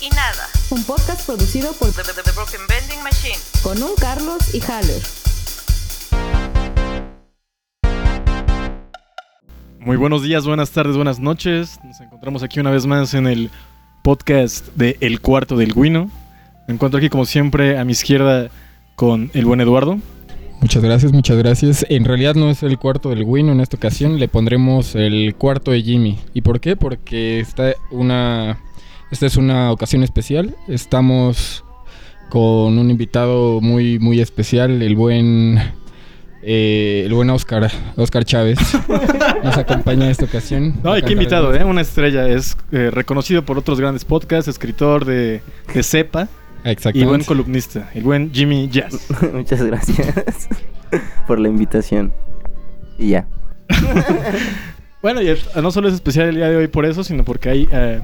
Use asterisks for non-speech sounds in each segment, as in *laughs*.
y Nada. Un podcast producido por The, The- The Broken Bending Machine. con un Carlos y Haller. Muy buenos días, buenas tardes, buenas noches. Nos encontramos aquí una vez más en el podcast de El Cuarto del Guino. Me encuentro aquí como siempre a mi izquierda con el buen Eduardo. Muchas gracias, muchas gracias. En realidad no es el cuarto del Wino en esta ocasión, le pondremos el cuarto de Jimmy. ¿Y por qué? Porque esta, una, esta es una ocasión especial. Estamos con un invitado muy, muy especial, el buen, eh, el buen Oscar, Oscar Chávez. *laughs* Nos acompaña en esta ocasión. No, y qué invitado, ¿eh? Una estrella. Es eh, reconocido por otros grandes podcasts, escritor de, de Cepa y buen columnista, el buen Jimmy Jazz. *laughs* Muchas gracias *laughs* por la invitación. Y ya. Bueno, y no solo es especial el día de hoy por eso, sino porque ahí eh,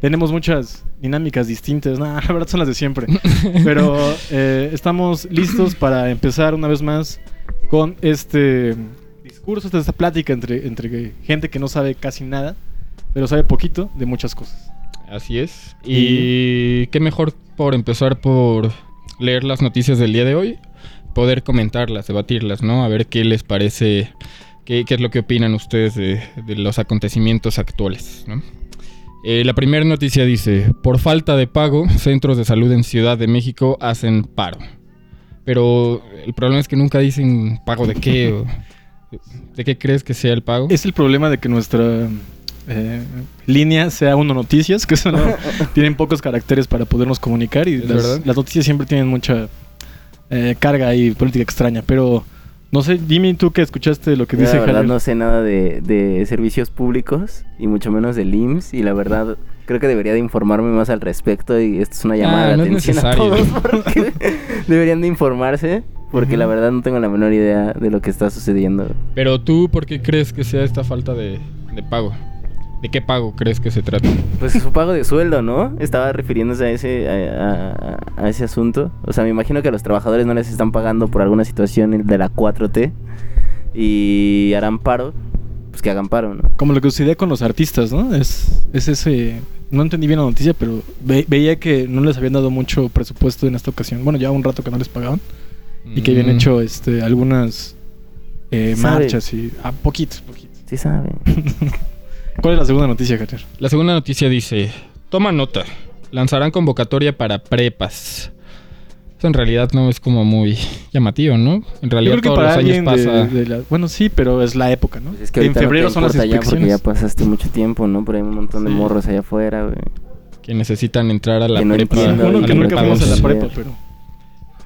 tenemos muchas dinámicas distintas. Nah, *laughs* la verdad son las de siempre. Pero *laughs* eh, estamos listos para empezar una vez más con este discurso, esta, esta plática entre, entre gente que no sabe casi nada, pero sabe poquito de muchas cosas. Así es. Y qué mejor por empezar por leer las noticias del día de hoy, poder comentarlas, debatirlas, ¿no? A ver qué les parece, qué, qué es lo que opinan ustedes de, de los acontecimientos actuales, ¿no? Eh, la primera noticia dice, por falta de pago, centros de salud en Ciudad de México hacen paro. Pero el problema es que nunca dicen pago de qué o de qué crees que sea el pago. Es el problema de que nuestra eh, línea sea uno noticias, que eso no, *laughs* tienen pocos caracteres para podernos comunicar y las noticias siempre tienen mucha eh, carga y política extraña, pero no sé, Jimmy, tú que escuchaste lo que Yo dice la verdad Javier? no sé nada de, de servicios públicos y mucho menos del IMSS y la verdad creo que debería de informarme más al respecto y esto es una llamada Ah, de no es atención a necesario. todos porque *laughs* deberían de informarse porque la verdad no tengo la menor idea de lo que está sucediendo. Pero tú, ¿por qué crees que sea esta falta de, de pago? ¿De qué pago crees que se trata? Pues su pago de sueldo, ¿no? Estaba refiriéndose a ese, a, a- a ese asunto. O sea, me imagino que a los trabajadores no les están pagando por alguna situación de la 4T y harán paro, pues que hagan paro, ¿no? Como lo que sucedía con los artistas, ¿no? Es, es ese... No entendí bien la noticia, pero ve- veía que no les habían dado mucho presupuesto en esta ocasión. Bueno, ya un rato que no les pagaban y que habían Mm, hecho este, algunas eh, marchas y... Ah, poquitos, poquitos. Sí saben. *laughs* ¿Cuál es la segunda noticia, Javier? La segunda noticia dice, toma nota, lanzarán convocatoria para prepas. Eso en realidad no es como muy llamativo, ¿no? En Yo realidad creo que todos para los años de- pasa... de la- Bueno, sí, pero es la época, ¿no? Pues es que en no febrero son las importa ya porque ya inspecciones. pasaste mucho tiempo, ¿no? Pero hay un montón de Sí. morros allá afuera, güey. que necesitan entrar a la Que no prepa. entiendo, y que nunca fuimos a la 12. prepa, pero...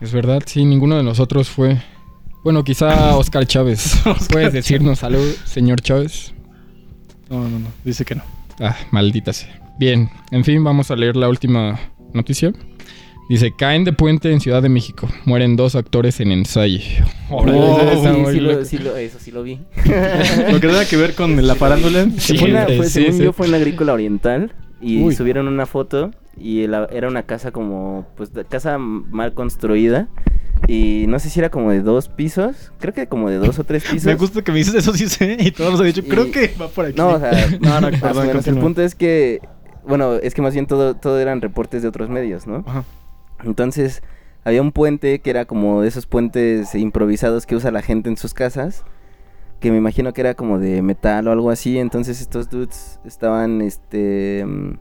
Es verdad, sí, ninguno de nosotros fue... Bueno, quizá Oscar Chávez. *laughs* Oscar ¿Puedes decirnos algo, señor Chávez? No, no, no. Dice que no. Ah, maldita sea. Bien, en fin, vamos a leer la última noticia. Dice, caen de puente en Ciudad de México. Mueren dos actores en ensayo. Oh, sí, sí lo- loco. sí lo- eso sí lo vi. Lo que tenga que ver con la farándula. Sí, Fue una- fue- sí, según sí. yo fue en la agrícola oriental y Uy. subieron una foto y la- era una casa como, pues, casa mal construida y no sé si era como de dos pisos, creo que como de dos o tres *laughs* pisos. Me gusta que me dices eso, *laughs* sí sé. Y todos nos han dicho, creo Y- que va por aquí. No, o sea, *laughs* no, no, más o perdón, menos. El punto es que, bueno, es que más bien todo, todo eran reportes de otros medios, ¿no? Ajá. Entonces, había un puente que era como de esos puentes improvisados que usa la gente en sus casas, que me imagino que era como de metal o algo así. Entonces, estos dudes estaban este mm,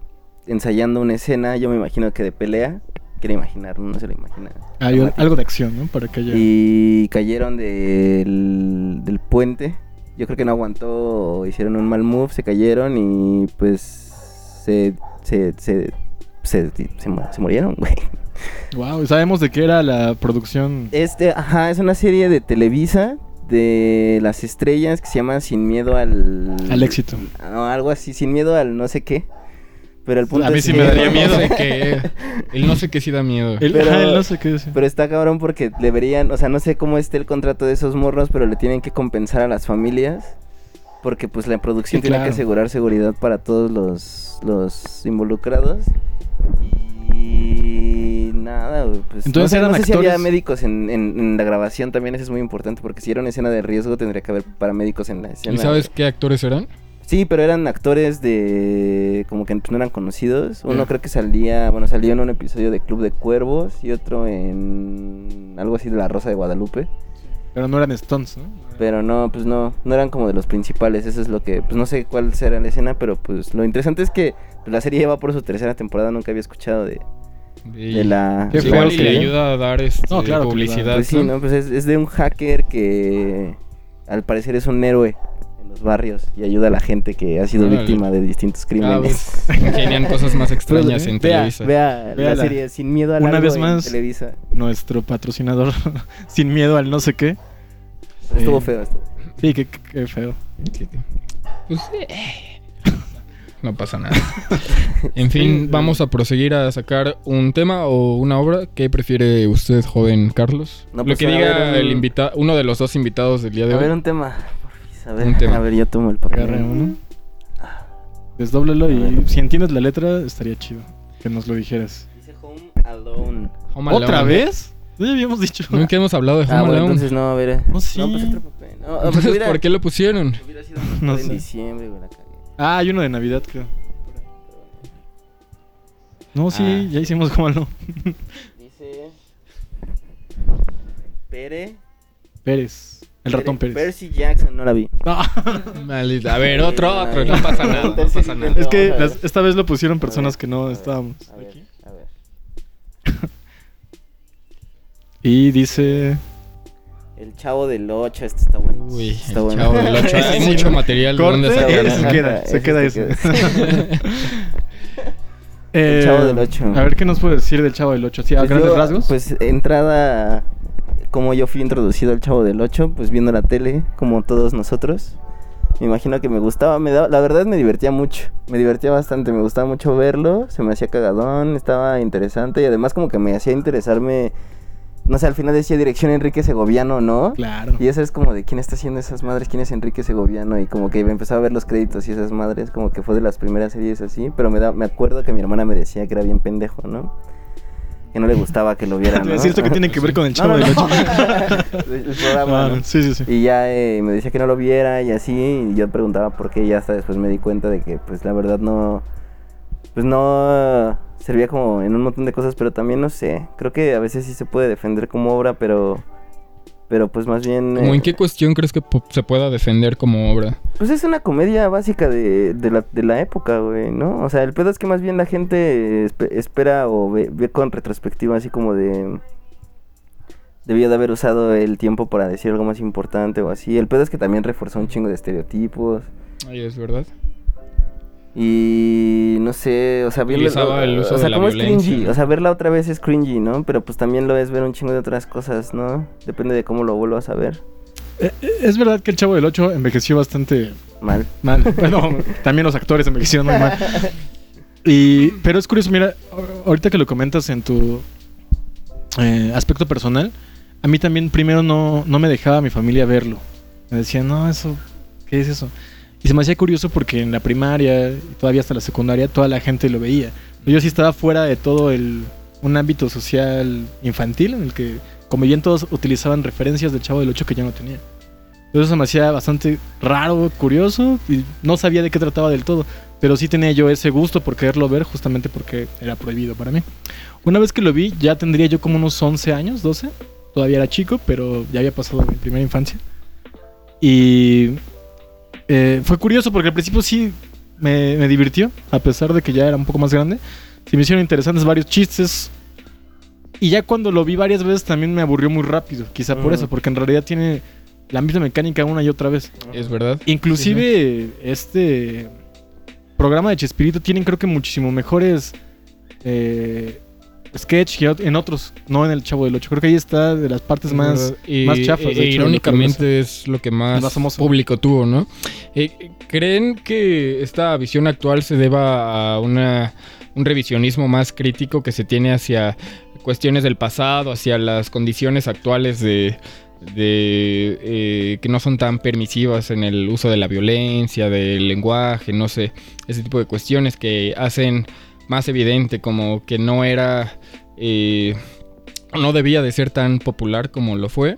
ensayando una escena, yo me imagino que de pelea. Quiero imaginar, no se lo imagina. Hay un- algo de acción, ¿no? Para que haya... Y cayeron del, del puente. Yo creo que no aguantó, hicieron un mal move, se cayeron y pues se, se, se, se, se murieron, *laughs* güey. Wow, sabemos de qué era la producción. Este, ajá, es una serie de Televisa de las estrellas que se llama Sin miedo al... Al éxito. No, algo así, Sin miedo al no sé qué. Pero el punto A mí es sí que- me daría *laughs* miedo. Sé qué. El no sé qué sí da miedo. El, Pero- el no sé qué decir. Pero está cabrón porque deberían, o sea, no sé cómo esté el contrato de esos morros, pero le tienen que compensar a las familias. Porque pues la producción Sí, tiene claro. que asegurar seguridad para todos los, los involucrados. Y nada, pues Entonces no sé, eran no sé si había actores- médicos en, en- en la grabación también, eso es muy importante, porque si era una escena de riesgo tendría que haber paramédicos en la escena. ¿Y sabes qué actores eran? Sí, pero eran actores de... como que no eran conocidos. Uno creo que salía, bueno, salió en un episodio de Club de Cuervos y otro en algo así de La Rosa de Guadalupe. Pero no eran Stones, ¿no? Pero no, pues no, no eran como de los principales. Eso es lo que, pues no sé cuál será la escena, pero pues lo interesante es que la serie va por su tercera temporada. Nunca había escuchado de, Y- de la... Qué feo que- le ayuda a dar este, No, claro publicidad. Pues sí, ¿no? Pues es, es de un hacker que al parecer es un héroe los barrios y ayuda a la gente que ha sido Órale. víctima de distintos Ah, crímenes. pues, ingenian cosas más *laughs* extrañas en vea, Televisa. vea, la serie Sin Miedo al Una vez en más. Televisa. Nuestro patrocinador, *laughs* sin miedo al no sé qué. Estuvo Eh, feo, estuvo. Sí, qué, feo. Que- que- Pues, eh, no pasa nada. En fin, Sí, *laughs* vamos a proseguir a sacar un tema o una obra. ¿Qué prefiere usted, joven Carlos? No, Lo pues, que a diga un- el invita uno de los dos invitados del día de A hoy. ver, un tema. A ver, Un tema. a ver, yo tomo el papel. Agarre uno. Desdóblelo y si entiendes la letra, estaría chido que nos lo dijeras. Dice Home Alone. Home ¿Otra Alone. vez? Ya habíamos dicho. Nunca hemos hablado de Home Ah, bueno, Alone. entonces no, a ver. No, sí. No, pues otro papel. No, ah, porque Entonces, hubiera, ¿por qué lo pusieron? hubiera sido No en sé. diciembre, güey, la cagué. Ah, hay uno de Navidad, creo. No, sí, Ah. ya hicimos como no. Dice. Pere. Pérez. El ratón Pérez. Percy Jackson, no la vi. No. *laughs* Maldita. A ver, otro, otro. No pasa nada. No pasa nada. es que las- esta vez lo pusieron personas ver, que a no ver, estábamos A ver, aquí. a ver. *laughs* Y dice. El chavo del 8, este está bueno. Uy, está el bueno. chavo del ocho. *laughs* Hay Sí, mucho ¿no? material de Corte, dónde sacar. se queda, se ese queda se ese. El Eh, Chavo del Ocho. A ver qué nos puede decir del Chavo del 8. ¿Sí, a Pues grandes yo, rasgos? Pues entrada, como yo fui introducido al Chavo del 8, pues viendo la tele, como todos nosotros. Me imagino que me gustaba, me daba, la verdad me divertía mucho, me divertía bastante, me gustaba mucho verlo, se me hacía cagadón, estaba interesante y además como que me hacía interesarme, no sé, al final decía dirección Enrique Segoviano, ¿no? Claro. Y eso es como de quién está haciendo esas madres, quién es Enrique Segoviano y como que empezaba a ver los créditos y esas madres, como que fue de las primeras series así, pero me da, me acuerdo que mi hermana me decía que era bien pendejo, ¿no? Que no le gustaba que lo viera, *laughs* Te ¿no? decir esto que tiene que ver con el *laughs* Chavo no, del no. 8. *laughs* el programa, Ah, sí, sí, sí. Y ya eh, me decía que no lo viera y así, y yo preguntaba por qué, y hasta después me di cuenta de que, pues la verdad no, pues no servía como en un montón de cosas, pero también no sé, creo que a veces sí se puede defender como obra, pero, pero pues más bien... ¿Cómo eh, en qué cuestión crees que se pueda defender como obra? Pues es una comedia básica de, de, la, de la época, güey, ¿no? O sea, el pedo es que más bien la gente espe- espera o ve, ve con retrospectiva así como de... Debió de haber usado el tiempo para decir algo más importante o así. El pedo es que también reforzó un chingo de estereotipos. Ay, es verdad. Y no sé, o sea, verlo- Utilizaba el uso o sea, como es cringy, o sea, verla otra vez es cringy, ¿no? Pero pues también lo es ver un chingo de otras cosas, ¿no? Depende de cómo lo vuelvas a ver. Eh, eh, es verdad que el Chavo del 8 envejeció bastante Mal. mal. *laughs* Bueno, también los actores envejecieron muy mal. Y, pero es curioso, mira, ahorita que lo comentas en tu eh, aspecto personal, a mí también primero no, no me dejaba mi familia verlo. Me decían, no, eso, ¿qué es eso? Y se me hacía curioso porque en la primaria todavía hasta la secundaria toda la gente lo veía. Yo sí estaba fuera de todo el, un ámbito social infantil en el que, como bien todos utilizaban referencias del Chavo del 8 que yo no tenía. Entonces se me hacía bastante raro, curioso y no sabía de qué trataba del todo. Pero sí tenía yo ese gusto por quererlo ver justamente porque era prohibido para mí. Una vez que lo vi ya tendría yo como unos 11 años, 12. Todavía era chico, pero ya había pasado mi primera infancia. Y eh, fue curioso porque al principio sí me, me divirtió, a pesar de que ya era un poco más grande. Se me hicieron interesantes varios chistes. Y ya cuando lo vi varias veces también me aburrió muy rápido. Quizá por Mm. eso, porque en realidad tiene la misma mecánica una y otra vez. Es verdad. Inclusive este programa de Chespirito tienen creo que muchísimo mejores eh, sketch ot- en otros, no en el Chavo del 8. Creo que ahí está de las partes más... Y- más chafas, de e- hecho, lo irónicamente es lo que más, público tuvo, ¿no? Eh, ¿Creen que esta visión actual se deba a una, un revisionismo más crítico que se tiene hacia cuestiones del pasado, hacia las condiciones actuales de, de eh, que no son tan permisivas en el uso de la violencia, del lenguaje, no sé, ese tipo de cuestiones que hacen más evidente como que no era... eh, no debía de ser tan popular como lo fue.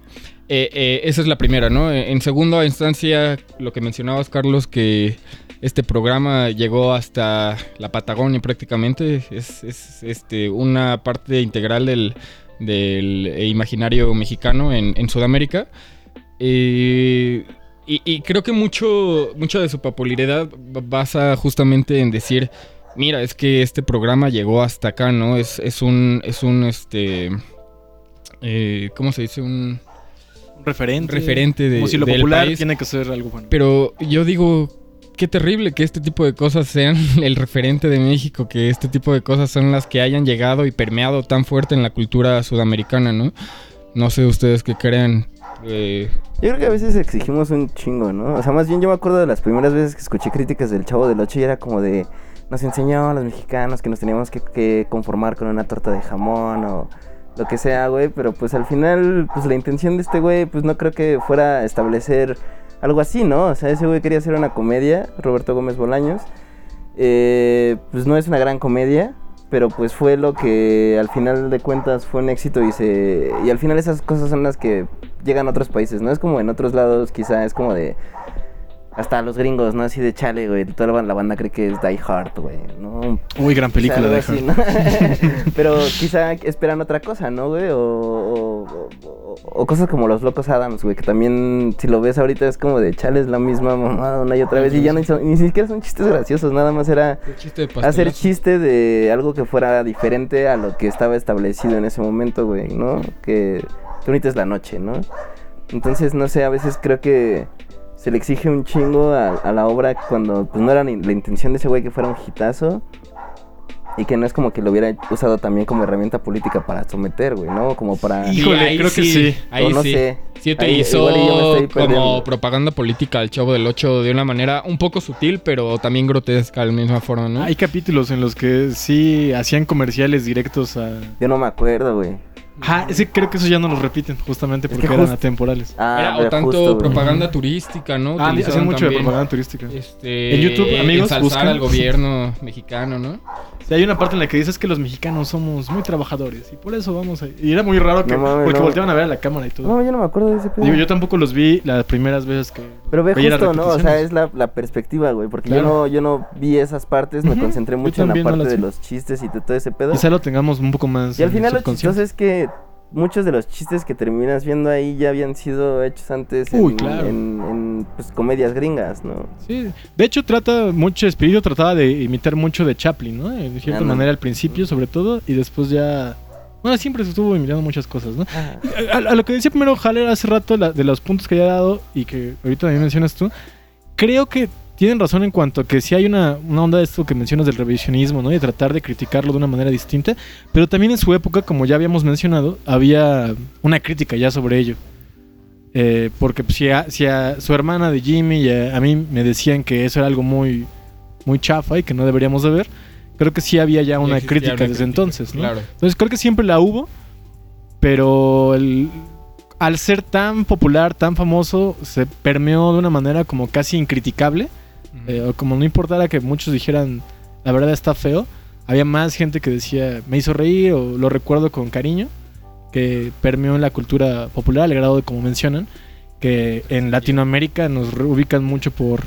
Eh, eh, esa es la primera, ¿no? En segunda instancia, lo que mencionabas, Carlos, que este programa llegó hasta la Patagonia prácticamente. Es, es, este, una parte integral del, del imaginario mexicano en, Sudamérica. Y, creo que mucho, mucha de su popularidad basa justamente en decir, mira, es que este programa llegó hasta acá, ¿no? Es, es un, es un, este, eh, ¿cómo se dice? Un Un referente. referente de, Como si lo del popular país. tiene que ser algo bueno. Pero yo digo, qué terrible que este tipo de cosas sean *laughs* el referente de México, que este tipo de cosas son las que hayan llegado y permeado tan fuerte en la cultura sudamericana, ¿no? No sé ustedes qué crean. eh, Yo creo que a veces exigimos un chingo, ¿no? O sea, más bien yo me acuerdo de las primeras veces que escuché críticas del Chavo del Ocho y era como de... Nos enseñó a los mexicanos que nos teníamos que, conformar con una torta de jamón o lo que sea, güey. Pero pues al final, pues la intención de este güey, pues no creo que fuera establecer algo así, ¿no? O sea, ese güey quería hacer una comedia, Roberto Gómez Bolaños. Eh, pues no es una gran comedia, pero pues fue lo que al final de cuentas fue un éxito y se y al final esas cosas son las que llegan a otros países, no es como en otros lados, quizá es como de hasta los gringos, ¿no? Así de chale, güey, toda la, la banda cree que es Die Hard, güey, ¿no? Uy, gran película algo así, ¿no? *laughs* Pero quizá esperan otra cosa, ¿no, güey? O, o- o- o cosas como Los Locos Adams, güey, que también, si lo ves ahorita, es como de chale, es la misma mamada una y otra vez. Y ya no hizo- ni siquiera son chistes graciosos, nada más era chiste de hacer chiste de algo que fuera diferente a lo que estaba establecido en ese momento, güey, ¿no? Que tú ahorita es la noche, ¿no? Entonces, no sé, a veces creo que se le exige un chingo a, a la obra cuando pues no era ni la intención de ese güey que fuera un hitazo. Y que no es como que lo hubiera usado también como herramienta política para someter, güey, ¿no? Como para... Híjole, ahí creo que sí. Ahí O no sí. sé. Sí Ahí me estoy como propaganda política al Chavo del Ocho de una manera un poco sutil, pero también grotesca de la misma forma, ¿no? Hay capítulos en los que sí hacían comerciales directos a... Yo no me acuerdo, güey. Ah, ese creo que eso ya no los repiten justamente Es porque que eran atemporales. Ah, Era, o tanto justo, güey. propaganda turística, ¿no? Ah, hacían mucho de propaganda turística. Este, En YouTube, amigos, buscan. al gobierno mexicano, ¿no? Sí, hay una parte en la que dices que los mexicanos somos muy trabajadores y por eso vamos a... Y era muy raro que... No porque no. volteaban a ver a la cámara y todo. No, yo no me acuerdo de ese pedo. Digo, yo tampoco los vi las primeras veces que... Pero ve justo, ¿no? O sea, es la, la perspectiva, güey. Porque Claro. yo no yo no vi esas partes, me concentré mucho en la no parte de los chistes y de todo ese pedo. Quizá lo tengamos un poco más... Y al final lo chistoso es que muchos de los chistes que terminas viendo ahí ya habían sido hechos antes Uy, en, claro. en, en, pues, comedias gringas, ¿no? Sí, de hecho trata mucho, Espíritu trataba de imitar mucho de Chaplin, ¿no? De cierta manera al principio sobre todo y después ya... Bueno, siempre se estuvo imitando muchas cosas, ¿no? A, lo que decía primero Haller hace rato, la- de los puntos que había dado y que ahorita también mencionas tú, creo que tienen razón en cuanto a que sí hay una, una onda de esto que mencionas del revisionismo, ¿no? Y de tratar de criticarlo de una manera distinta, pero también en su época, como ya habíamos mencionado, había una crítica ya sobre ello. Eh, porque pues, si, a, si a su hermana de Jimmy y a, a mí me decían que eso era algo muy, muy chafa y que no deberíamos de ver, creo que sí había ya una crítica una desde crítica, entonces, ¿no? Claro. Entonces creo que siempre la hubo, pero el- al ser tan popular, tan famoso, se permeó de una manera como casi incriticable, eh, como no importara que muchos dijeran la verdad está feo, había más gente que decía me hizo reír o lo recuerdo con cariño, que permeó en la cultura popular, al grado de como mencionan, que en Latinoamérica nos ubican mucho por,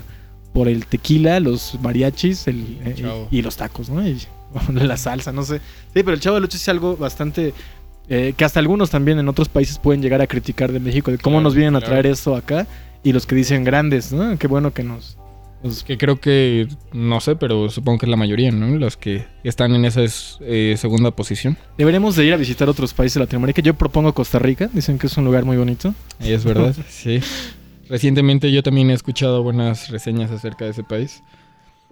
por el tequila, los mariachis el- eh, y, los tacos, ¿no? Y, *laughs* la salsa, no sé. Sí, pero el Chavo del Ocho es algo bastante... eh, que hasta algunos también en otros países pueden llegar a criticar de México, de cómo Claro, nos vienen a traer eso acá, y los que dicen grandes, ¿no? Qué bueno que nos... nos- Que creo que, no sé, pero supongo que es la mayoría, ¿no? Los que están en esa es- eh, segunda posición. Deberíamos de ir a visitar otros países de Latinoamérica. Yo propongo Costa Rica, dicen que es un lugar muy bonito. Es verdad, *laughs* sí. Recientemente yo también he escuchado buenas reseñas acerca de ese país.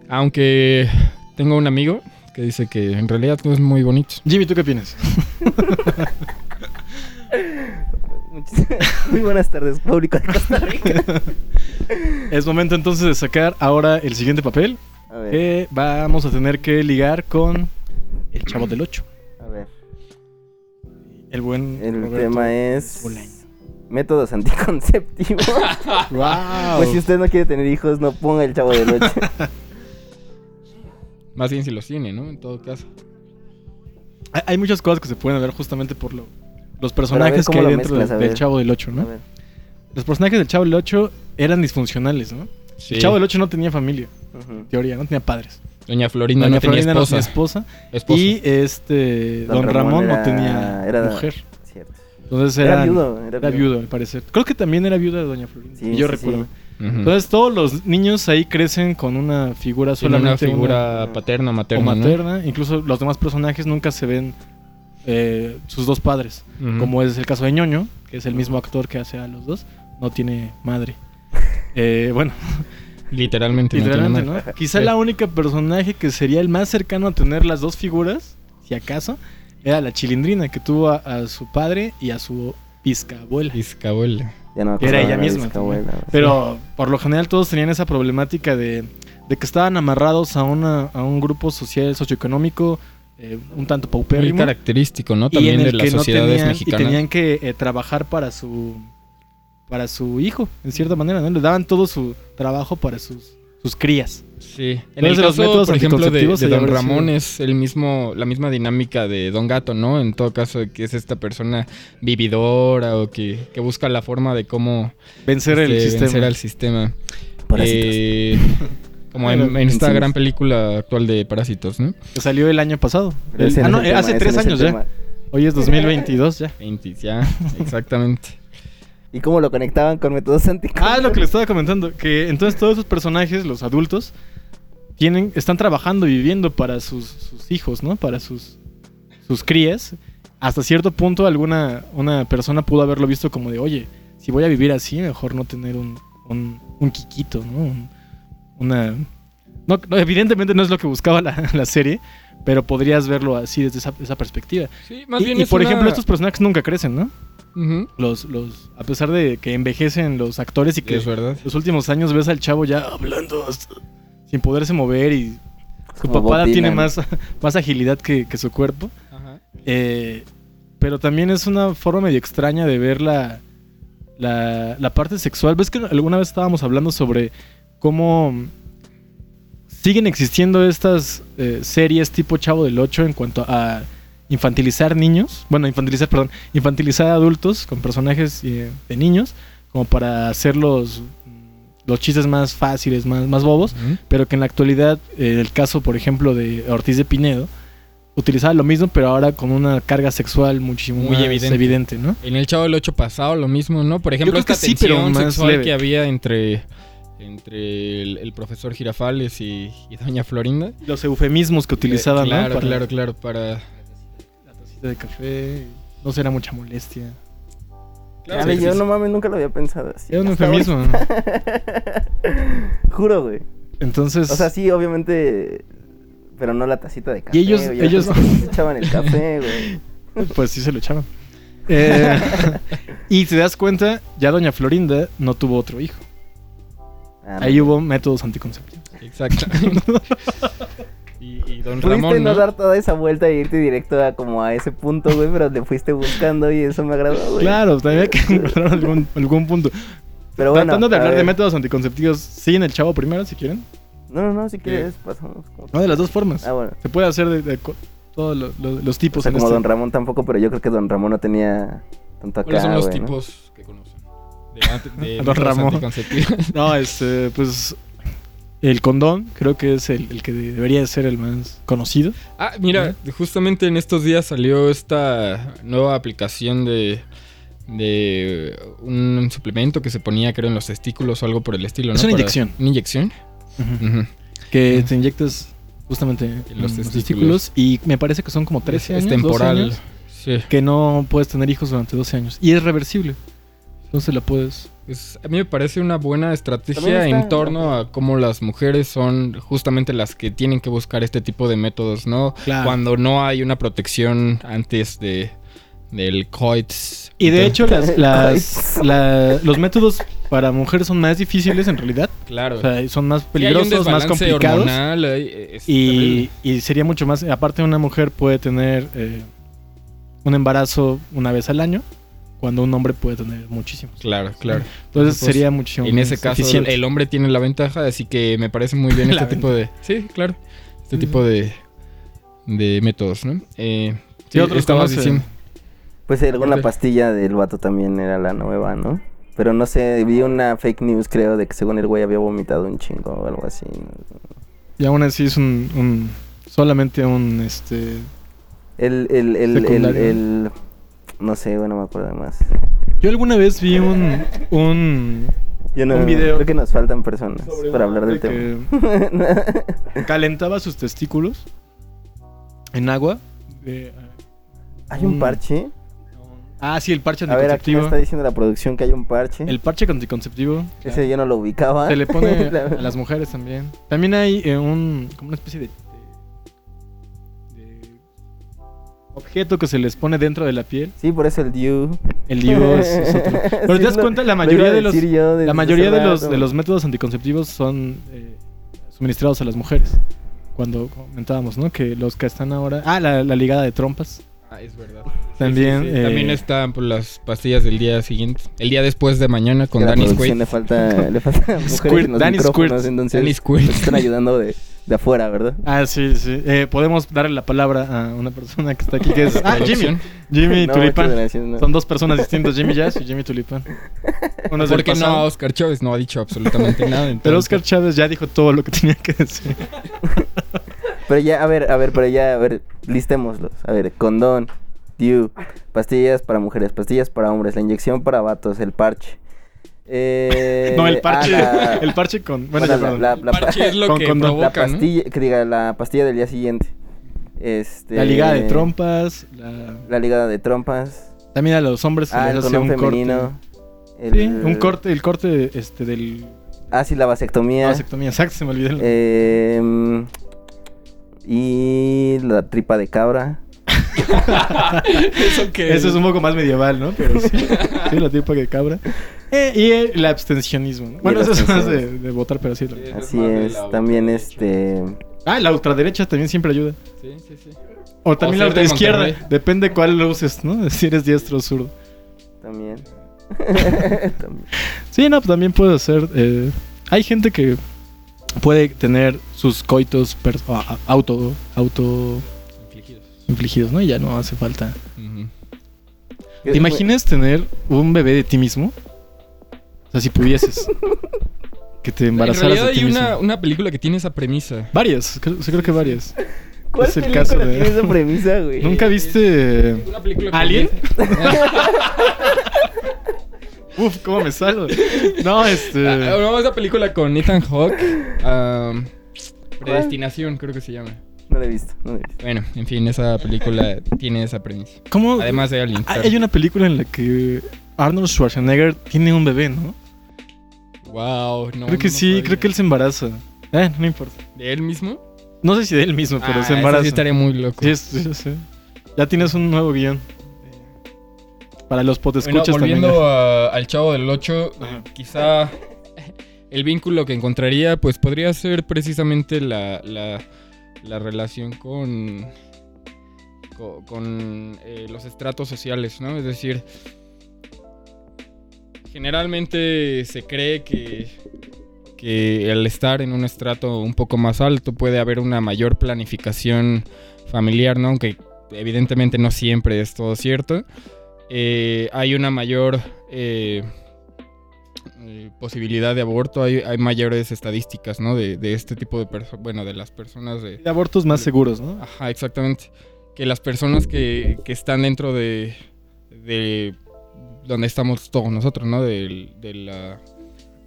Aunque tengo un amigo que dice que en realidad no es muy bonito. Jimmy, ¿tú qué opinas? *laughs* Muy buenas tardes, público de Costa Rica. *laughs* Es momento entonces de sacar ahora el siguiente papel, A ver, que vamos a tener que ligar con el Chavo del Ocho. a ver. El buen... El Roberto tema es Bolaño. Métodos *laughs* anticonceptivos. *laughs* ¡Wow! Pues si usted no quiere tener hijos, no ponga el chavo del *laughs* 8. Más bien si los tiene, ¿no? En todo caso. Hay- Hay muchas cosas que se pueden ver justamente por lo- los personajes que hay dentro mezclas, del-. Chavo del Ocho, A ¿no? ver. los personajes del Chavo del 8 eran disfuncionales, ¿no? Sí. El Chavo del 8 no tenía familia, en teoría, no tenía padres. Doña Florinda Doña no tenía Florinda no esposa. tenía esposa. Esposo. Y este, Don Don, Ramón Ramón, era- no tenía era- mujer. Entonces Era viudo, era Era viudo. viudo, al parecer. Creo que también era viuda de Doña Florinda. Sí, yo sí, recuerdo. sí. Entonces todos los niños ahí crecen con una figura Tiene una solamente figura una- paterna, o materna, ¿no? materna. Incluso los demás personajes nunca se ven eh, sus dos padres. Como es el caso de ñoño, que es el mismo actor que hace a los dos. No tiene madre. *laughs* Eh, bueno, Literalmente, literalmente. ¿no? Quizá Sí. la única personaje que sería el más cercano a tener las dos figuras, si acaso, era la chilindrina, que tuvo a, a su padre y a su bisabuela. Bisabuela. Ya no era ella misma. Pero por lo general todos tenían esa problemática de, de que estaban amarrados a, una, a un grupo social socioeconómico eh, un tanto Muy paupérrimo. característico, ¿no? También de las no sociedades tenían, y mexicanas. tenían que eh, trabajar para su para su hijo, en cierta manera, ¿no? Le daban todo su trabajo para sus, sus crías. Sí. En el caso, métodos por ejemplo, de, Don Ramón es el mismo, la misma dinámica de Don Gato, ¿no? En todo caso, que es esta persona vividora o que, que busca la forma de cómo Vencer el este, sistema. vencer al sistema. Eh, como *laughs* en, esta gran película actual de Parásitos, ¿no? Que salió el año pasado. El- ah, no el tema, hace tres el años ya. tema. Hoy es 2022 ya. 20, ya, *laughs* exactamente. ¿Y cómo lo conectaban con métodos anticonceptivos? Ah, lo que le estaba comentando, que entonces todos esos personajes, los adultos, tienen, están trabajando y viviendo para sus, sus hijos, ¿no? Para sus, sus crías. Hasta cierto punto alguna una persona pudo haberlo visto como de, oye, si voy a vivir así, mejor no tener un, un, un quiquito, ¿no? Un- una... No, no, evidentemente no es lo que buscaba la, *laughs* la serie, pero podrías verlo así desde esa, esa perspectiva. Sí, más Y, bien y es por una- ejemplo, estos personajes nunca crecen, ¿no? Los, los, a pesar de que envejecen los actores y que Es verdad. los últimos años ves al chavo ya hablando hasta- sin poderse mover y su papada tiene más, *laughs* más agilidad que, que su cuerpo. Ajá. Eh, pero también es una forma medio extraña de ver la, la, la parte sexual. ¿Ves que alguna vez estábamos hablando sobre cómo siguen existiendo estas eh, series tipo Chavo del 8 en cuanto a infantilizar niños? Bueno, infantilizar, perdón, infantilizar adultos con personajes eh, de niños como para hacer los, chistes más fáciles, más, más bobos pero que en la actualidad, eh, el caso, por ejemplo, de Ortiz de Pinedo, utilizaba lo mismo, pero ahora con una carga sexual muchísimo Muy más evidente. evidente, ¿no? En el Chavo del 8 pasado lo mismo, ¿no? Por ejemplo, esta que sí, pero tensión más sexual leve. que había entre, entre el, el profesor Girafales y, y Doña Florinda. Los eufemismos que utilizaban, Eh, claro, ¿no? Para claro, claro, para... La tacita de café, no será mucha molestia. Sí, yo sí, no mames, nunca lo había pensado así. Era un eufemismo. Juro, güey. Entonces, O sea, sí, obviamente. Pero no la tacita de café. Y ellos- güey. Ellos- se echaban el café, *laughs* güey. pues sí se lo echaban. Eh, *laughs* y te das cuenta, ya Doña Florinda no tuvo otro hijo. Ah, Ahí no. hubo métodos anticonceptivos. Exacto. *laughs* y, y Don Pudiste Ramón, no ¿no? dar toda esa vuelta e irte directo a como a ese punto, güey, pero le fuiste buscando y eso me agradó, güey. Claro, tenía que encontrar algún, algún punto. Pero bueno, Tratando de hablar de métodos anticonceptivos, siguen el chavo primero si quieren. No, no, no, si quieres pasamos. como- No, de las dos formas. Ah, bueno. Se puede hacer de, de todos lo- lo- los O tipos sea, en como este. Don Ramón tampoco, pero yo creo que Don Ramón no tenía tanto acá, ¿Cuáles son los ¿no? tipos que conocen? De, de *laughs* Don Ramón. anticonceptivos. *laughs* No, este, pues. El condón, creo que es el, el que de- debería ser el más conocido. Ah, mira, justamente en estos días salió esta nueva aplicación de de un suplemento que se ponía creo en los testículos o algo por el estilo, ¿no? Es una Para- inyección. Una inyección. Que Ujú. te inyectas justamente en los los, testículos. testículos. Y me parece que son como 13 es años. 12 temporal. años, Sí. que no puedes tener hijos durante 12 años. Y es reversible. Entonces la puedes. Pues, a mí me parece una buena estrategia en torno a cómo las mujeres son justamente las que tienen que buscar este tipo de métodos, ¿no? Claro. Cuando no hay una protección antes de del coitus. Y de hecho, las, *laughs* las- la- los métodos para mujeres son más difíciles en realidad. claro. O sea, son más Sí, peligrosos, más complicados. hormonal, hay- es Y, y sería mucho más. Aparte, una mujer puede tener eh, un embarazo una vez al año, cuando un hombre puede tener muchísimos. Claro, claro. Entonces sería muchísimo En más ese caso, eficiente. el hombre tiene la ventaja, así que me parece muy bien *laughs* este tipo de. Sí, claro. Este tipo de, de métodos, ¿no? Eh, sí, ¿Qué otros estabas diciendo. Pues alguna pastilla del vato también era la nueva, ¿no? Pero no sé, vi una fake news, creo, de que según el güey había vomitado un chingo o algo así. Y aún así es un, un- solamente un este El, el, el, el- No sé, bueno, no me acuerdo más. Yo alguna vez vi un un Yo no, Un video. Creo que nos faltan personas para hablar del tema. *laughs* calentaba sus testículos en agua. de, eh, ¿Hay un un- parche? Ah, sí, el parche A ver, aquí me anticonceptivo. está diciendo la producción que hay un parche. El parche anticonceptivo. Ese yo no lo ubicaba. Se le pone La- *laughs* a las mujeres también. También hay eh, un como una especie de- objeto que se les pone dentro de la piel. Sí, por eso el Dew. El DIU es, es otro. *laughs* Pero Sí, te das cuenta, la mayoría de los la mayoría de los de los métodos anticonceptivos son eh, suministrados a las mujeres. Cuando comentábamos, ¿no? Que los que están ahora, ah, la, la ligada de trompas. Ah, es verdad. También, Sí, sí, sí. También eh, están por las pastillas del día siguiente. El día después de mañana con Danny Quaid. le falta, *laughs* le falta *laughs* Squirt, en los Danny Squirt. entonces Danny Quaid. nos están ayudando de, de afuera, ¿verdad? Ah, sí, sí. Eh, podemos darle la palabra a una persona que está aquí, que es *laughs* ah, Jimmy. Jimmy No, Tulipán. gracias, no. Son dos personas distintas, Jimmy Jazz y Jimmy Tulipán. Uno Porque no, Oscar Chávez no ha dicho absolutamente nada. Pero entonces- Oscar Chávez ya dijo todo lo que tenía que decir. Pero ya, a ver, a ver, pero ya, a ver, listémoslos. A ver, condón, Dew, pastillas para mujeres, pastillas para hombres, la inyección para vatos, el parche. Eh, *laughs* no, el parche. ah, la- El parche con. Bueno, bueno, ya, la- perdón. la- El parche es lo Con que condón. la provoca, ¿no? pastilla, que diga, la pastilla del día siguiente. Este, La ligada de trompas. la- La ligada de trompas. También a los hombres se Ah, les el hace un femenino. corte. el- Sí, un corte, el corte este del. Ah, sí, la vasectomía. vasectomía. Exacto, se me olvidó. el- Em, y la tripa de cabra. *laughs* Eso que Eso es un poco más medieval, ¿no? Pero sí, *laughs* sí la tripa de cabra. Eh, y el abstencionismo. ¿no? Bueno, el eso es más de, votar, pero sí. Así es. También este. Ah, la ultraderecha también siempre ayuda. Sí, sí, sí. O también O la de izquierda. Monterrey. Depende cuál lo uses, ¿no? *laughs* Si eres diestro o zurdo. También. También. Sí, no, pues también puede ser. eh, hay gente que puede tener sus coitos auto, auto Infligidos. infligidos, ¿no? Y ya no hace falta. Ujú. ¿Te imaginas tener un bebé de ti mismo? O sea, si pudieses. *laughs* que te En embarazaras realidad de ti hay mismo. una, una película que tiene esa premisa. Varias, creo, creo que varias. ¿Cuál es el caso de- tiene esa premisa, güey? ¿Nunca viste Una película que ¿Alien? *laughs* *laughs* Uf, ¿cómo me salgo? No, este. Ah, no, esa película con Ethan Hawke. um, Predestinación, creo que se llama. No la he visto, no la he visto. Bueno, en fin, esa película tiene esa premisa. ¿Cómo? Además de Alien. Hay- claro. Hay una película en la que Arnold Schwarzenegger tiene un bebé, ¿no? Wow, no. creo que no sí, sabía. creo que él se embaraza. Eh, no importa. ¿De él mismo? No sé si de él mismo, pero Ah, se eso embaraza. sí estaría muy loco. Sí, sí, sí. Ya tienes un nuevo guion. Para los Bueno, podescuchas también. volviendo a- al Chavo del 8, Ajá. quizá el vínculo que encontraría, pues podría ser precisamente la, la, la relación con, co- con, eh, los estratos sociales, ¿no? Es decir, generalmente se cree que, que al estar en un estrato un poco más alto puede haber una mayor planificación familiar, ¿no? Aunque evidentemente no siempre es todo cierto. Eh, hay una mayor eh, posibilidad de aborto, hay, hay mayores estadísticas, ¿no? De, de este tipo de personas, bueno, de las personas de... De abortos más seguros, ¿no? Ajá, exactamente. Que las personas que, que están dentro de, de donde estamos todos nosotros, ¿no? De, de la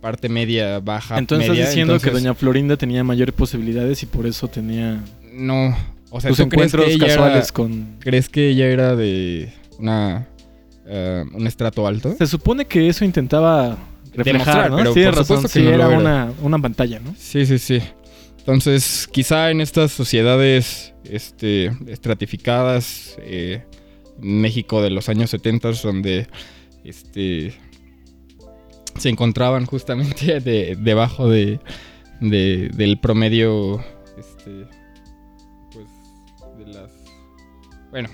parte media, baja, Entonces media. estás diciendo que Doña Florinda tenía mayores posibilidades y por eso tenía No, o sea, ¿tú crees que encuentros ella era- casuales con... ¿Crees que ella era de una eh, un estrato alto? Se supone que eso intentaba reflejar, ¿no? pero Tienes por razón, sí, que no era era. una, una pantalla, ¿no? Sí, sí, sí. Entonces, quizá en estas sociedades este, estratificadas, eh, México de los años 70, donde este, se encontraban justamente *laughs* de- debajo de, de- del promedio, este, pues, de las... Bueno,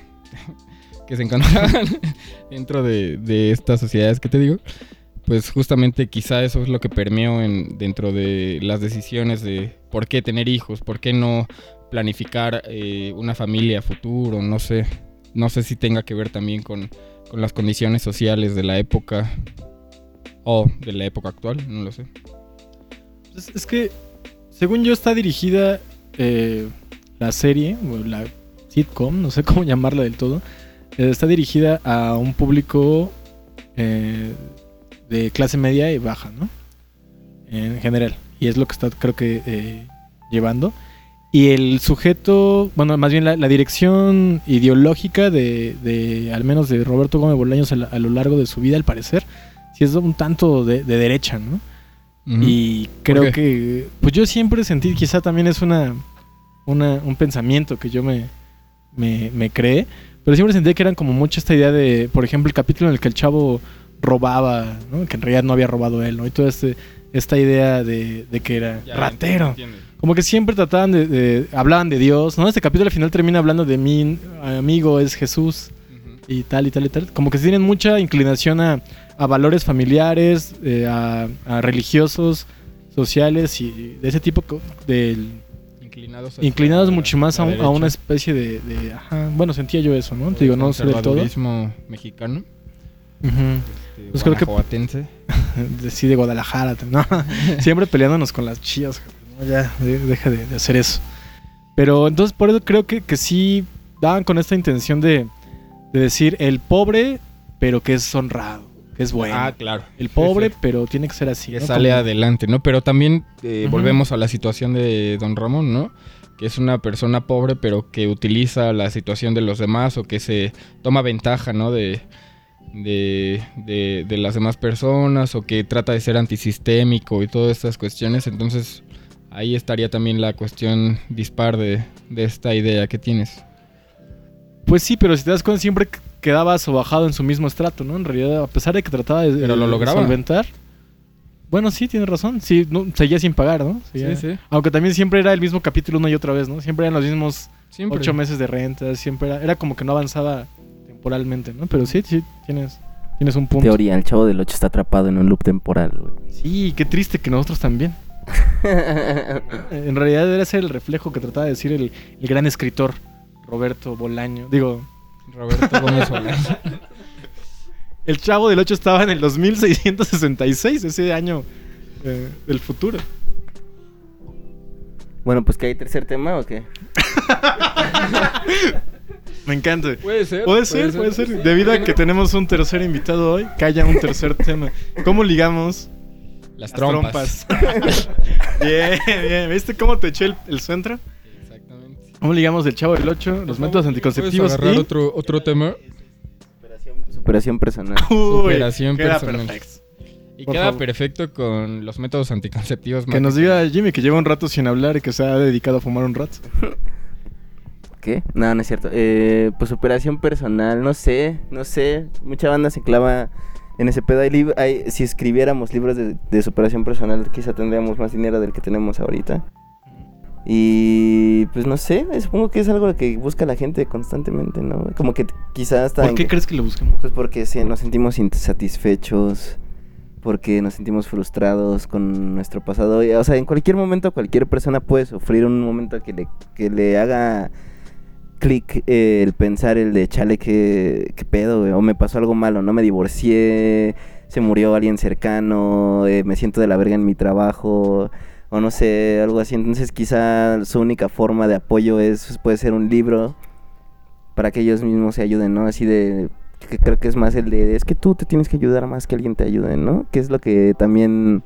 que se encontraban *laughs* dentro de, de estas sociedades que te digo pues justamente quizá eso es lo que permeó en, dentro de las decisiones de por qué tener hijos, por qué no planificar eh, una familia futuro, no sé. No sé si tenga que ver también con, con las condiciones sociales de la época. O de la época actual, no lo sé. Es, es que, según yo, está dirigida eh, la serie, o la sitcom, no sé cómo *laughs* llamarla del todo. Está dirigida a un público eh, de clase media y baja, ¿no? En general. Y es lo que está, creo que, eh, llevando. Y el sujeto, bueno, más bien la, la dirección ideológica de, de, al menos de Roberto Gómez Bolaños a, la- a lo largo de su vida, al parecer, sí es un tanto de, de derecha, ¿no? Y creo que, pues yo siempre sentí, quizá también es una, una un pensamiento que yo me, me, me creé, pero siempre sentí que eran como mucho esta idea de, por ejemplo, el capítulo en el que el chavo robaba, ¿no? que en realidad no había robado él, ¿no? Y toda este, esta idea de, de que era Ya, ratero. entiendo, entiendo. Como que siempre trataban de, de- hablaban de Dios, ¿no? Este capítulo al final termina hablando de mi amigo es Jesús y tal y tal y tal. Como que tienen mucha inclinación a, a valores familiares, eh, a, a religiosos, sociales y de ese tipo del Inclinados, mucho más a, la un- a una especie de, de- ajá, bueno sentía yo eso, ¿no? Te digo, no sé del todo. Mexicano. Ujú. este, Pues creo que- *laughs* sí, de Guadalajara, ¿no? *laughs* siempre peleándonos con las chivas, ¿no? ya de- deja de, de hacer eso. Pero entonces por eso creo que, que sí daban con esta intención de, de decir el pobre, pero que es honrado, que es bueno. Ah, claro. El pobre, sí. pero tiene que ser así. que ¿no? sale Como- adelante, ¿no? Pero también eh, volvemos a la situación de Don Ramón, ¿no? Que es una persona pobre, pero que utiliza la situación de los demás o que se toma ventaja, ¿no? De, de, de, de las demás personas o que trata de ser antisistémico y todas estas cuestiones. Entonces, ahí estaría también la cuestión dispar de, de esta idea que tienes. Pues sí, pero si te das cuenta, siempre quedaba sobajado en su mismo estrato, ¿no? En realidad, a pesar de que trataba de, Pero lo de lograba. solventar. Bueno, sí, tienes razón. Sí, no, seguía sin pagar, ¿no? Seguía- sí. Aunque también siempre era el mismo capítulo una y otra vez, ¿no? Siempre eran los mismos Siempre. ocho meses de renta, siempre era, era como que no avanzaba temporalmente, ¿no? Pero sí, sí, tienes, tienes un punto. Teoría, el chavo del 8 está atrapado en un loop temporal, güey. Sí, qué triste que nosotros también. *laughs* En realidad era ser el reflejo que trataba de decir el, el gran escritor Roberto Bolaño. Digo, Roberto Gómez Bolaño. *laughs* el chavo del 8 estaba en el 2666, ese año eh, del futuro. bueno, pues que hay tercer tema o qué? *laughs* Me encanta. Puede ser. Puede ser, puede ser. Debido a que tenemos un tercer invitado hoy, que haya un tercer tema. ¿Cómo ligamos? Las Las trompas. trompas. *laughs* bien, bien. ¿Viste cómo te eché el, el centro? ¿Cómo ligamos del chavo del 8, los métodos anticonceptivos ¿Puedes agarrar y... otro, otro tema? Superación personal. Uy, Superación queda personal. perfecto. Y Por queda favor. perfecto con los métodos anticonceptivos. Que nos diga Jimmy que lleva un rato sin hablar y que se ha dedicado a fumar un rato. *laughs* ¿Qué? No, no es cierto. Eh, pues superación personal, no sé, no sé. Mucha banda se clava en ese pedo. Hay lib- hay- si escribiéramos libros de, de superación personal, quizá tendríamos más dinero del que tenemos ahorita. Y pues no sé, supongo que es algo que busca la gente constantemente, ¿no? Como que quizás hasta... ¿Por qué crees que lo busquemos? Pues porque se- nos sentimos insatisfechos, porque nos sentimos frustrados con nuestro pasado. O sea, en cualquier momento cualquier persona puede sufrir un momento que le, que le haga clic eh, el pensar el de chale, que pedo, güey? O me pasó algo malo, no me divorcié, se murió alguien cercano, eh, me siento de la verga en mi trabajo, o no sé, algo así. Entonces quizá su única forma de apoyo es, puede ser un libro para que ellos mismos se ayuden, ¿no? Así de, que creo que es más el de, es que tú te tienes que ayudar más que alguien te ayude, ¿no? Que es lo que también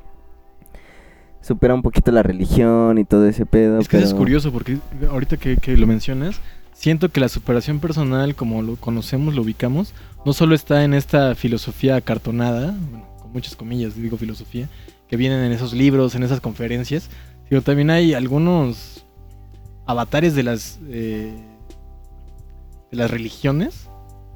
supera un poquito la religión y todo ese pedo. Es que eso es curioso porque ahorita que, que lo mencionas, siento que la superación personal, como lo conocemos, lo ubicamos, no solo está en esta filosofía acartonada, bueno, con muchas comillas digo filosofía, que vienen en esos libros, en esas conferencias, sino también hay algunos avatares de las eh, de las religiones,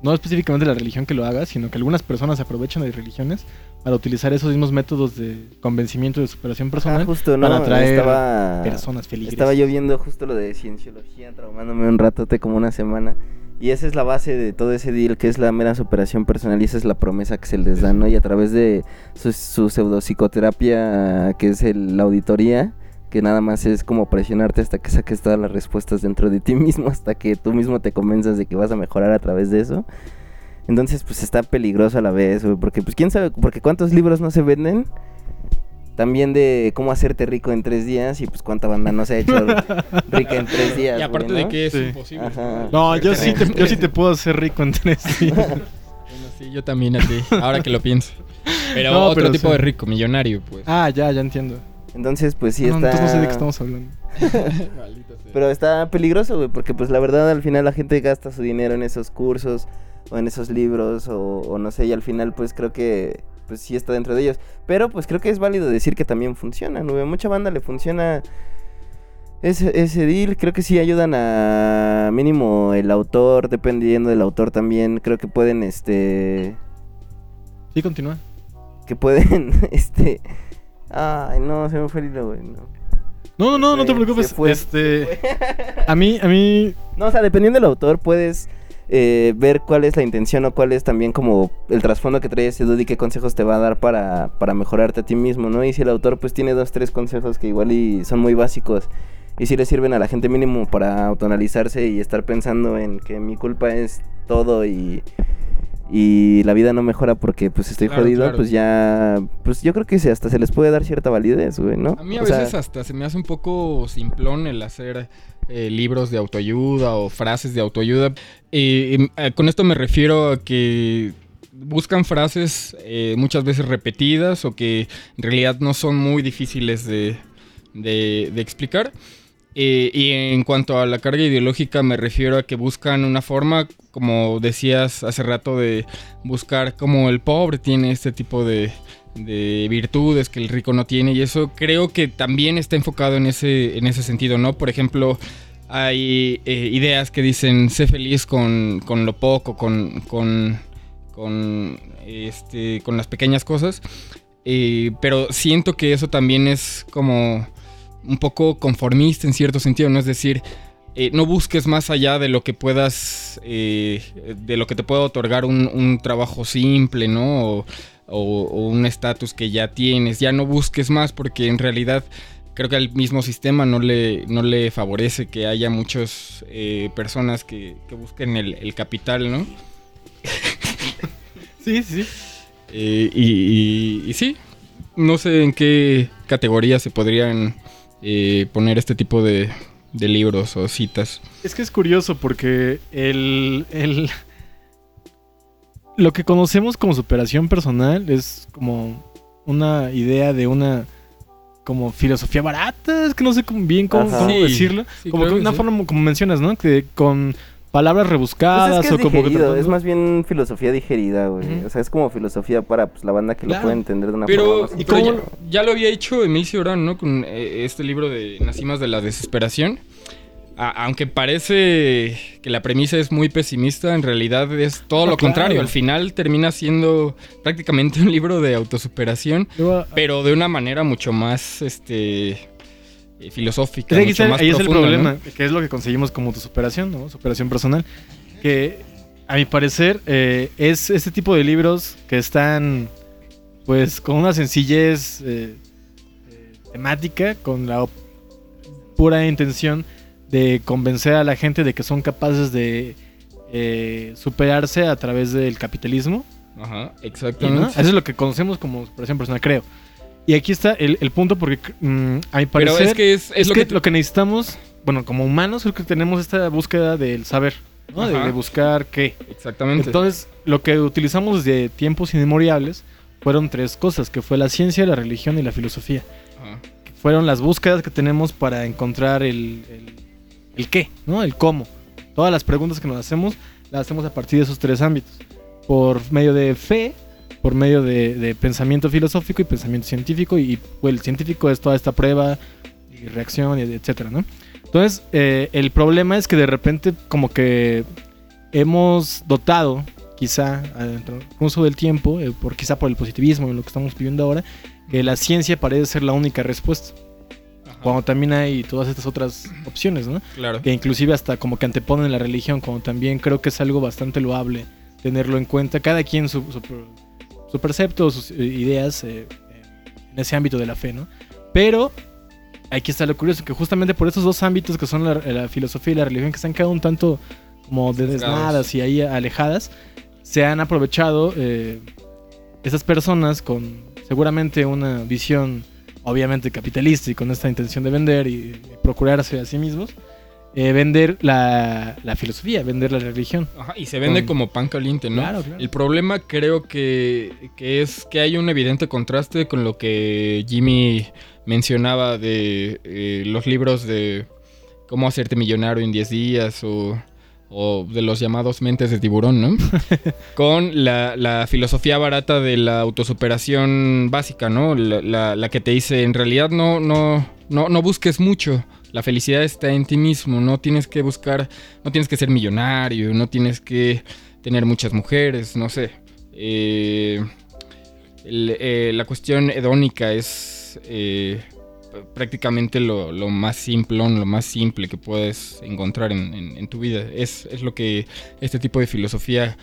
no específicamente la religión que lo haga, sino que algunas personas aprovechan de religiones para utilizar esos mismos métodos de convencimiento de superación Ah, personal justo, ¿no? para atraer estaba, personas felices. estaba yo viendo justo lo de cienciología, traumándome un ratote como una semana. Y esa es la base de todo ese deal, que es la mera superación personal. Y esa es la promesa que se les da, ¿no? Y a través de su, su pseudopsicoterapia, que es el- la auditoría, que nada más es como presionarte hasta que saques todas las respuestas dentro de ti mismo, hasta que tú mismo te convenzas de que vas a mejorar a través de eso. Entonces, pues está peligroso a la vez, güey, porque pues quién sabe, porque cuántos libros no se venden también de cómo hacerte rico en tres días y pues cuánta banda no se ha hecho *laughs* rica en tres días. Y aparte güey, de ¿no? que es Sí. imposible. Ajá. No, yo sí, te, yo sí te puedo hacer rico en tres *laughs* días. Bueno, sí, yo también a ti, ahora que lo pienso. Pero No, otro pero tipo sí. de rico, millonario, pues. Ah, ya, ya entiendo. Entonces, pues sí no, está. entonces no sé de qué estamos hablando. *laughs* Pero está peligroso, güey, porque pues la verdad al final la gente gasta su dinero en esos cursos o en esos libros o, o no sé, y al final pues creo que pues sí está dentro de ellos. Pero pues creo que es válido decir que también funcionan, güey. Mucha banda le funciona ese, ese deal. Creo que sí ayudan a mínimo el autor, dependiendo del autor también. Creo que pueden, este... Sí, continúa. Que pueden, *laughs* este... Ay, no, se me fue el hilo, güey. No. No, no, no, no te preocupes. fue, este, a mí, a mí, *laughs* No, o sea, dependiendo del autor, puedes eh, ver cuál es la intención o cuál es también como el trasfondo que trae ese dude y qué consejos te va a dar para, para mejorarte a ti mismo, ¿no? Y si el autor pues tiene dos, tres consejos que igual y son muy básicos y si le sirven a la gente mínimo para autoanalizarse y estar pensando en que mi culpa es todo y, y la vida no mejora porque pues estoy Claro, jodido, claro. pues ya, pues yo creo que hasta se les puede dar cierta validez, güey, ¿no? A mí a O sea, veces hasta se me hace un poco simplón el hacer eh, libros de autoayuda o frases de autoayuda. Eh, con esto me refiero a que buscan frases eh, muchas veces repetidas o que en realidad no son muy difíciles de, de- de explicar. Eh, y en cuanto a la carga ideológica me refiero a que buscan una forma, como decías hace rato, de buscar como el pobre tiene este tipo de, de virtudes que el rico no tiene y eso creo que también está enfocado en ese, en ese sentido, ¿no? Por ejemplo, hay eh, ideas que dicen sé feliz con, con lo poco, con, con, con, este, con las pequeñas cosas, eh, pero siento que eso también es como un poco conformista en cierto sentido, ¿no? Es decir, eh, no busques más allá de lo que puedas, eh, de lo que te pueda otorgar un, un trabajo simple, ¿no? O, o- o un estatus que ya tienes. Ya no busques más porque en realidad creo que al mismo sistema no le, no le favorece que haya muchas eh, personas que, que busquen el, el capital, ¿no? *laughs* sí, sí. Eh, y, y- y sí, no sé en qué categoría se podrían eh, poner este tipo de, de libros o citas. Es que es curioso porque el, el- lo que conocemos como superación personal es como una idea de una como filosofía barata, es que no sé bien cómo, cómo Sí, decirlo, sí, como que que una sí. forma como mencionas, ¿no? Que con palabras Pues rebuscadas es que o como que es más bien filosofía digerida, güey. O sea, es como filosofía para pues, la banda que Claro. lo puede entender de una Pero, forma más ¿y pero ya, ya lo había hecho Emilio Orán, ¿no? Con eh, este libro de Nacimas de la Desesperación. A- aunque parece que la premisa es muy pesimista, en realidad es todo Ah, lo contrario. Al final termina siendo prácticamente un libro de autosuperación, Yo- pero de una manera mucho más este eh, filosófica. Que mucho más ahí es el problema, que es lo que conseguimos como tu superación, ¿no? Superación personal. Que a mi parecer eh, es este tipo de libros que están pues con una sencillez eh, temática, con la pura intención de convencer a la gente de que son capaces de eh, superarse a través del capitalismo. Ajá, ¿no? exactamente. Eso es lo que conocemos como superación personal, creo. Y aquí está el, el punto porque mm, a mi Pero parecer es que es, es es lo que, que, lo que necesitamos, bueno, como humanos, creo que tenemos esta búsqueda del saber, ¿no? De, de buscar qué. Exactamente. Entonces, lo que utilizamos desde tiempos inmemoriales fueron tres cosas, que fue la ciencia, la religión y la filosofía. Ajá. Fueron las búsquedas que tenemos para encontrar el, el, el qué, ¿no? El cómo. Todas las preguntas que nos hacemos, las hacemos a partir de esos tres ámbitos. Por medio de fe, por medio de, de pensamiento filosófico y pensamiento científico. Y pues, el científico es toda esta prueba y reacción, y etcétera, ¿no? Entonces, eh, el problema es que de repente como que hemos dotado, quizá al transcurso del tiempo, eh, por, quizá por el positivismo en lo que estamos viviendo ahora, que la ciencia parece ser la única respuesta. Cuando también hay todas estas otras opciones, ¿no? Claro. Que inclusive hasta como que anteponen la religión, como también creo que es algo bastante loable tenerlo en cuenta. Cada quien su, su, su percepto, sus eh, ideas eh, eh, en ese ámbito de la fe, ¿no? Pero aquí está lo curioso, que justamente por esos dos ámbitos que son la, la filosofía y la religión, que están cada un tanto como desnadas y ahí alejadas, se han aprovechado eh, esas personas con seguramente una visión obviamente capitalista y con esta intención de vender y procurarse a sí mismos, eh, vender la, la filosofía, vender la religión. Ajá, y se vende Con- como pan caliente, ¿no? Claro, claro. El problema creo que, que es que hay un evidente contraste con lo que Jimmy mencionaba de eh, los libros de cómo hacerte millonario en 10 días o, o de los llamados mentes de tiburón, ¿no? *laughs* con la, la filosofía barata de la autosuperación básica, ¿no? La, la- la que te dice, en realidad no, no, no, no busques mucho. La felicidad está en ti mismo, no tienes que buscar, no tienes que ser millonario, no tienes que tener muchas mujeres, no sé. Eh, eh, la cuestión hedónica es eh, prácticamente lo, más simplón, lo más simple que puedes encontrar en, tu vida. Es, lo que este tipo de filosofía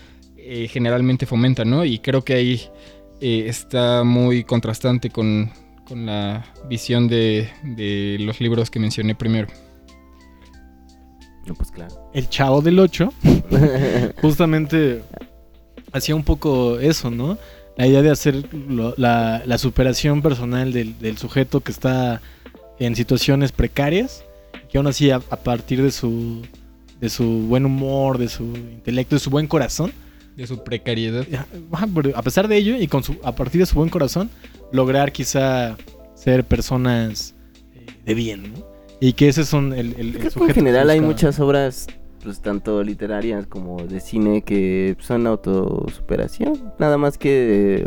generalmente fomenta, ¿no? Y creo que ahí está muy contrastante con, con la visión de, de los libros que mencioné primero. No, pues claro. El chavo del 8 *laughs* justamente hacía un poco eso, ¿no? La idea de hacer lo- la, la superación personal del, del sujeto que está en situaciones precarias, que aún así a, a partir de su, de su buen humor, de su intelecto, de su buen corazón, De su precariedad. a pesar de ello y con su, a partir de su buen corazón, lograr quizá ser personas eh, de bien, ¿no? Y que ese son el, el, el sujeto en general que hay muchas obras, pues tanto literarias como de cine, que son autosuperación. Nada más que,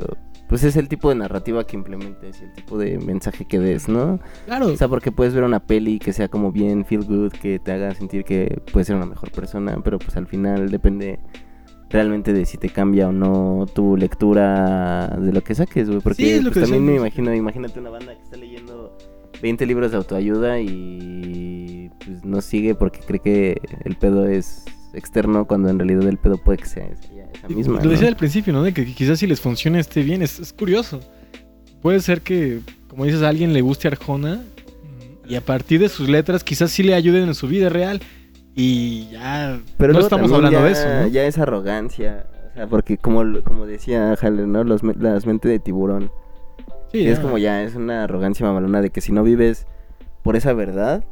pues es el tipo de narrativa que implementes y el tipo de mensaje que des, ¿no? Claro, O sea, porque puedes ver una peli que sea como bien feel good, que te haga sentir que puedes ser una mejor persona, pero pues al final depende realmente de si te cambia o no tu lectura de lo que saques, güey. Porque Sí, es lo pues, que también me imagino, imagínate una banda que está leyendo 20 libros de autoayuda y pues no sigue porque cree que el pedo es externo cuando en realidad el pedo puede que sea esa, misma. Lo decía al principio, ¿no? De que quizás si les funcione esté bien. Es, es curioso. Puede ser que, como dices, a alguien le guste Arjona y a partir de sus letras quizás sí le ayuden en su vida real. Y ya Pero no estamos hablando ya, de eso, ¿no? Ya es arrogancia. O sea, porque como, como decía Haller, ¿no? Los, las mentes de tiburón. Sí, Y es como ya, es una arrogancia mamalona de que si no vives por esa verdad,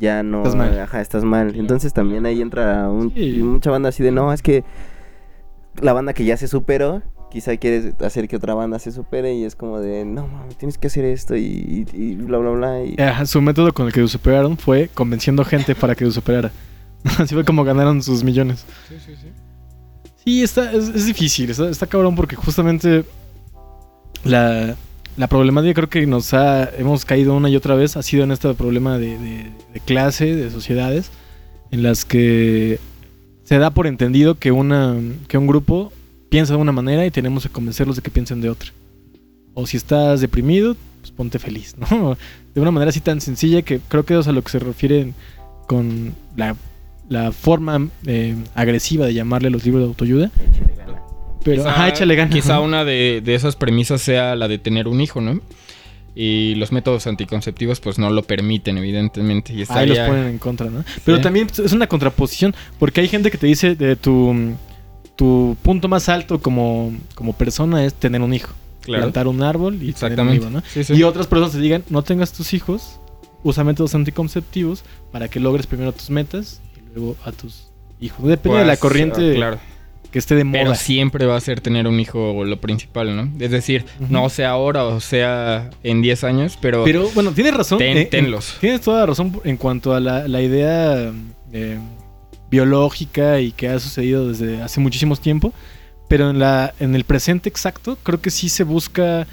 ya no. Estás mal. Ajá, estás mal. Entonces también ahí entra un, Sí. mucha banda así de no, es que la banda que ya se superó, quizá quieres hacer que otra banda se supere y es como de no mames, tienes que hacer esto y, y- y bla bla bla. Y... Ajá, su método con el que lo superaron fue convenciendo gente para que lo superara. *laughs* Así fue como ganaron sus millones. Sí, sí, sí. Sí, está, es, es difícil, está, está cabrón porque justamente la, la problemática creo que nos ha, hemos caído una y otra vez ha sido en este problema de, de- de clase, de sociedades, en las que se da por entendido que, una, que un grupo piensa de una manera y tenemos que convencerlos de que piensen de otra. O si estás deprimido, pues ponte feliz, ¿no? *laughs* De una manera así tan sencilla que creo que es a lo que se refieren con la, la forma eh, agresiva de llamarle los libros de autoayuda. Pero, Quizá- ajá, échale ganas. Quizá una de, de esas premisas sea la de tener un hijo, ¿no? Y los métodos anticonceptivos pues no lo permiten, evidentemente. Y Ahí los ponen en contra, ¿no? Pero Sí. también es una contraposición, porque hay gente que te dice de tu, tu punto más alto como, como persona es tener un hijo, Claro. plantar un árbol y tener un hijo, ¿no? Sí, sí. Y otras personas te digan, no tengas tus hijos, usa métodos anticonceptivos para que logres primero tus metas luego a tus hijos. Depende de la Pues, corriente ah, claro. que esté de Pero moda. siempre va a ser tener un hijo lo principal, ¿no? Es decir, Ujú. no sea ahora o sea en 10 años, pero, Pero bueno, tienes razón. ten- eh, en- tenlos. Tienes toda la razón en cuanto a la, la idea eh, biológica y que ha sucedido desde hace muchísimos tiempo. Pero en, la, en el presente exacto, creo que sí se busca.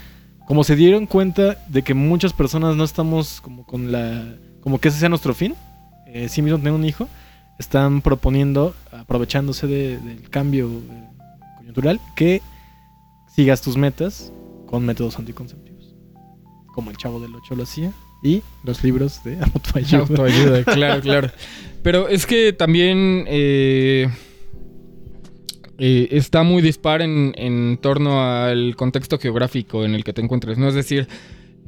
Como se dieron cuenta de que muchas personas no estamos como con la. como que ese sea nuestro fin. Eh, sí mismo tener un hijo. Están proponiendo, aprovechándose de- del cambio eh, coyuntural, que sigas tus metas con métodos anticonceptivos. Como el chavo del 8 lo hacía. Y los libros de *laughs* autoayuda. Autoayuda, claro, claro. Pero es que también eh, eh, está muy dispar en, en torno al contexto geográfico en el que te encuentres, ¿no? Es decir,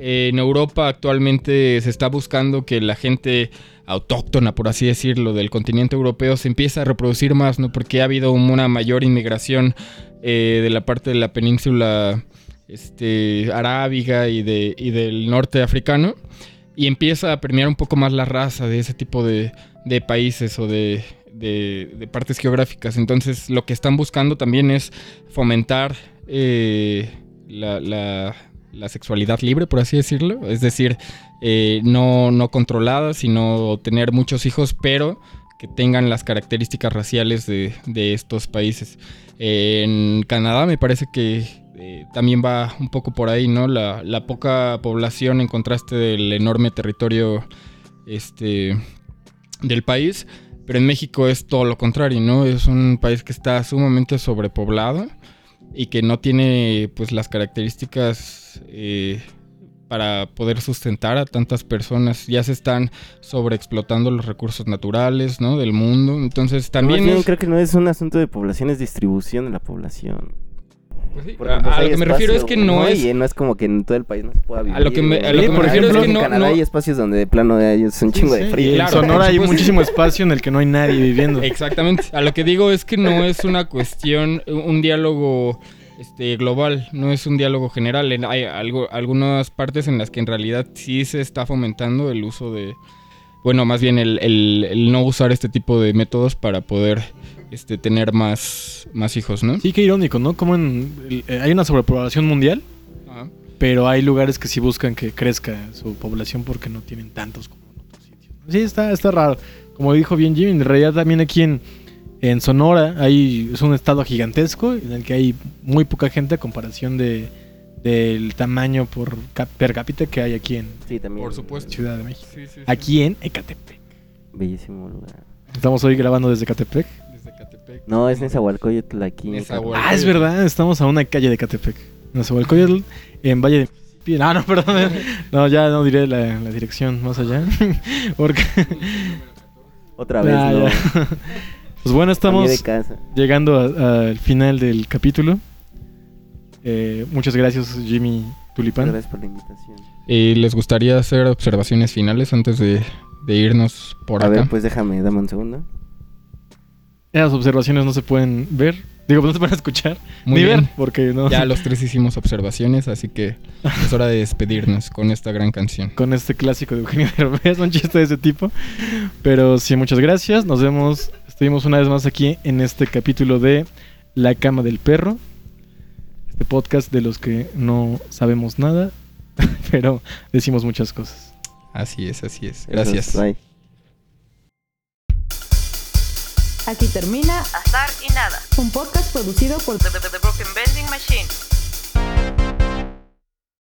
en Europa actualmente se está buscando que la gente autóctona, por así decirlo, del continente europeo se empiece a reproducir más, ¿no? Porque ha habido una mayor inmigración eh, de la parte de la península este, arábiga y, de, y del norte africano y empieza a premiar un poco más la raza de ese tipo de, de países o de, de, de partes geográficas. Entonces lo que están buscando también es fomentar eh, la- la sexualidad libre, por así decirlo. Es decir, eh, no, no controlada, sino tener muchos hijos, pero que tengan las características raciales de, de estos países. En Canadá me parece que eh, también va un poco por ahí, ¿no? La, la poca población en contraste del enorme territorio este, del país. Pero en México es todo lo contrario, ¿no? Es un país que está sumamente sobrepoblado y que no tiene pues las características eh, para poder sustentar a tantas personas. Ya se están sobreexplotando los recursos naturales, ¿no? Del mundo. Entonces también... Es- creo que no es un asunto de población, es distribución de la población. Pues sí, Porque, a, pues, lo que me refiero es que no es... Y no es como que en todo el país no se pueda vivir. A lo que me- güey. a lo que me Por refiero es que en no- Canadá no- hay espacios donde de plano hay un chingo de Sí, frío. y en Claro, Sonora hay supuesto. muchísimo *laughs* espacio en el que no hay nadie viviendo. Exactamente. A lo que digo es que no es una cuestión, un diálogo este, global, no es un diálogo general. En- Hay algo, algunas partes en las que en realidad sí se está fomentando el uso de, bueno, más bien el, el- el no usar este tipo de métodos para poder este, tener más, más hijos, ¿no? Sí, qué irónico, ¿no? Como en, eh, hay una sobrepoblación mundial, Ajá. pero hay lugares que sí buscan que crezca su población porque no tienen tantos como en otros sitios. Sí, está, está raro. Como dijo bien Jimmy, en realidad también aquí en, en Sonora hay, es un estado gigantesco en el que hay muy poca gente a comparación de, del tamaño por cap- per cápita que hay aquí en Sí, también. Por supuesto. Ciudad de México. Sí, sí, sí. Aquí en Ecatepec. Bellísimo lugar. Estamos hoy grabando desde Ecatepec. Catepec. No, es Nezahualcóyotl aquí. Nezahualcóyotl. Ah, es verdad, estamos a una calle de Ecatepec. En Nezahualcóyotl, en Valle de... No, no, perdón. No, ya no diré la, la dirección más allá. *laughs* Porque... Otra vez, Ya, ¿no? ya. *laughs* Pues bueno, estamos llegando a- al final del capítulo. Eh, muchas gracias, Jimmy Tulipán. Gracias por la invitación. ¿Y les gustaría hacer observaciones finales antes de, de irnos por A acá? ver, pues déjame, dame un segundo. Las observaciones no se pueden ver. Digo, no se pueden escuchar. Muy ni bien. ver, porque no. Ya los tres hicimos observaciones, así que es hora de despedirnos con esta gran canción. *laughs* con este clásico de Eugenio Derbez, un chiste de ese tipo. Pero sí, muchas gracias. Nos vemos, estuvimos una vez más aquí en este capítulo de La cama del perro. Este podcast de los que no sabemos nada, *laughs* pero decimos muchas cosas. Así es, así es. Gracias. es, bye. Aquí termina Azar y nada. un podcast producido por The, the- the Broken Bending Machine.